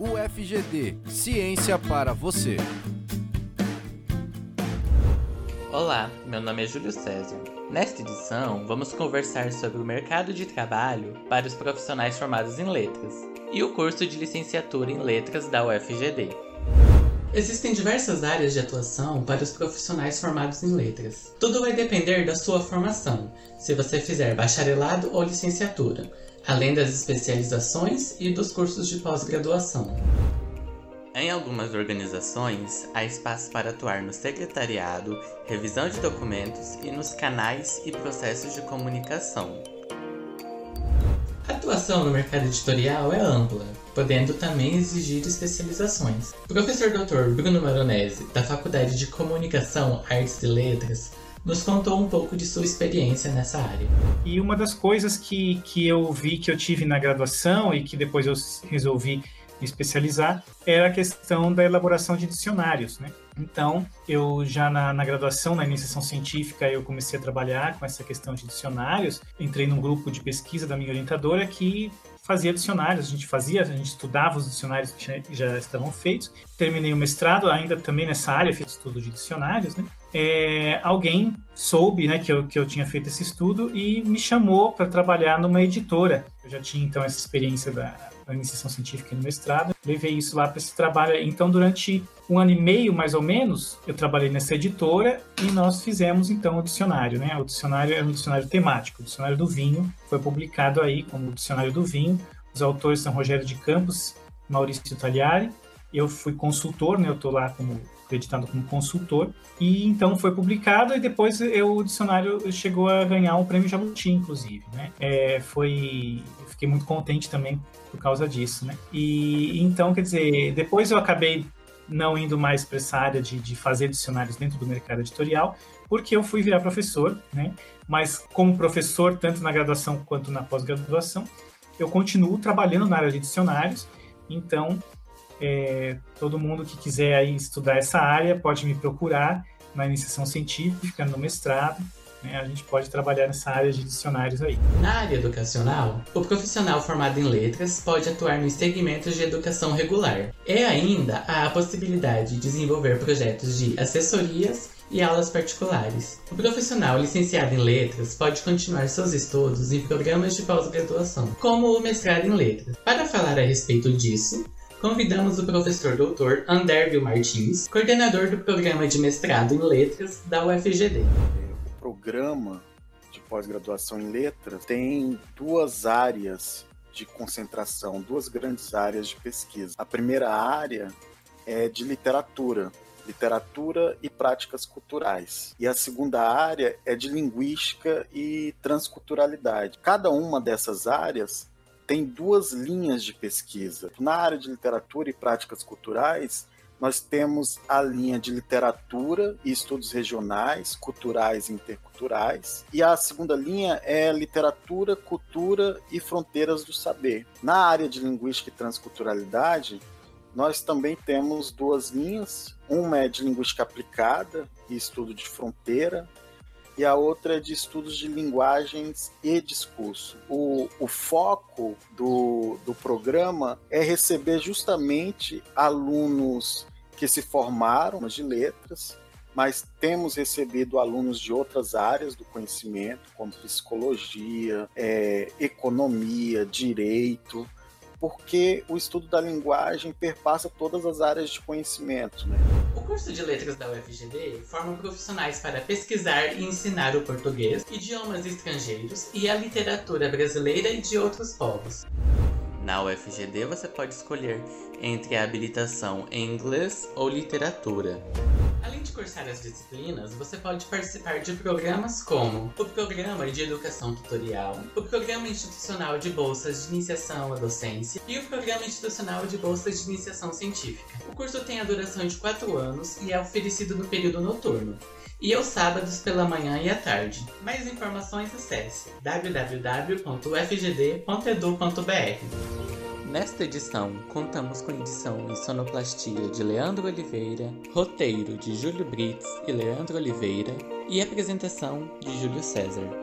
UFGD Ciência para você. Olá, meu nome é Júlio César. Nesta edição, vamos conversar sobre o mercado de trabalho para os profissionais formados em letras e o curso de licenciatura em letras da UFGD. Existem diversas áreas de atuação para os profissionais formados em letras. Tudo vai depender da sua formação, se você fizer bacharelado ou licenciatura, além das especializações e dos cursos de pós-graduação. Em algumas organizações, há espaço para atuar no secretariado, revisão de documentos e nos canais e processos de comunicação. Atuação no mercado editorial é ampla, podendo também exigir especializações. O professor Dr. Bruno Maronese, da Faculdade de Comunicação, Artes e Letras, nos contou um pouco de sua experiência nessa área. E uma das coisas que, que eu vi que eu tive na graduação e que depois eu resolvi me especializar era a questão da elaboração de dicionários, né? Então, eu já na, na, graduação, na iniciação científica, eu comecei a trabalhar com essa questão de dicionários. Entrei num grupo de pesquisa da minha orientadora que fazia dicionários, a gente fazia, a gente estudava os dicionários que já estavam feitos. Terminei o mestrado ainda também nessa área, fiz estudo de dicionários, né? É, alguém soube né, que, eu, que eu tinha feito esse estudo e me chamou para trabalhar numa editora. Eu já tinha então essa experiência da, da iniciação científica no mestrado, levei isso lá para esse trabalho. Então, durante um ano e meio, mais ou menos, eu trabalhei nessa editora e nós fizemos então o dicionário. Né? O dicionário é um dicionário temático, o dicionário do vinho, foi publicado aí como o dicionário do vinho. Os autores são Rogério de Campos, Maurício Tagliari. Eu fui consultor, né? eu estou lá como acreditado como consultor, e então foi publicado e depois eu, o dicionário chegou a ganhar o prêmio Jabuti, inclusive, né? É, foi, fiquei muito contente também por causa disso, né? E então, quer dizer, depois eu acabei não indo mais para essa área de, de fazer dicionários dentro do mercado editorial, porque eu fui virar professor, né? Mas como professor, tanto na graduação quanto na pós-graduação, eu continuo trabalhando na área de dicionários, então é, todo mundo que quiser aí estudar essa área pode me procurar na iniciação científica, no mestrado. Né? A gente pode trabalhar nessa área de dicionários aí. Na área educacional, o profissional formado em letras pode atuar nos segmentos de educação regular. E ainda a possibilidade de desenvolver projetos de assessorias e aulas particulares. O profissional licenciado em letras pode continuar seus estudos em programas de pós-graduação, como o mestrado em letras. Para falar a respeito disso, convidamos o professor Dr. Andervio Martins, coordenador do programa de mestrado em letras da UFGD. O programa de pós-graduação em letras tem duas áreas de concentração, duas grandes áreas de pesquisa. A primeira área é de literatura, literatura e práticas culturais. E a segunda área é de linguística e transculturalidade. Cada uma dessas áreas tem duas linhas de pesquisa. Na área de literatura e práticas culturais, nós temos a linha de literatura e estudos regionais, culturais e interculturais. E a segunda linha é literatura, cultura e fronteiras do saber. Na área de linguística e transculturalidade, nós também temos duas linhas. Uma é de linguística aplicada e estudo de fronteira, e a outra é de estudos de linguagens e discurso. O, o foco do, do programa é receber justamente alunos que se formaram de letras, mas temos recebido alunos de outras áreas do conhecimento, como psicologia, é, economia, direito, porque o estudo da linguagem perpassa todas as áreas de conhecimento. Né? Curso de letras da UFGD forma profissionais para pesquisar e ensinar o português, idiomas estrangeiros e a literatura brasileira e de outros povos. Na UFGD você pode escolher entre a habilitação em inglês ou literatura. Além de cursar as disciplinas, você pode participar de programas como o Programa de Educação Tutorial, o Programa Institucional de Bolsas de Iniciação à Docência e o Programa Institucional de Bolsas de Iniciação Científica. O curso tem a duração de 4 anos e é oferecido no período noturno e aos sábados pela manhã e à tarde. Mais informações acesse www.fgd.edu.br. Nesta edição, contamos com edição e sonoplastia de Leandro Oliveira, roteiro de Júlio Brits e Leandro Oliveira e apresentação de Júlio César.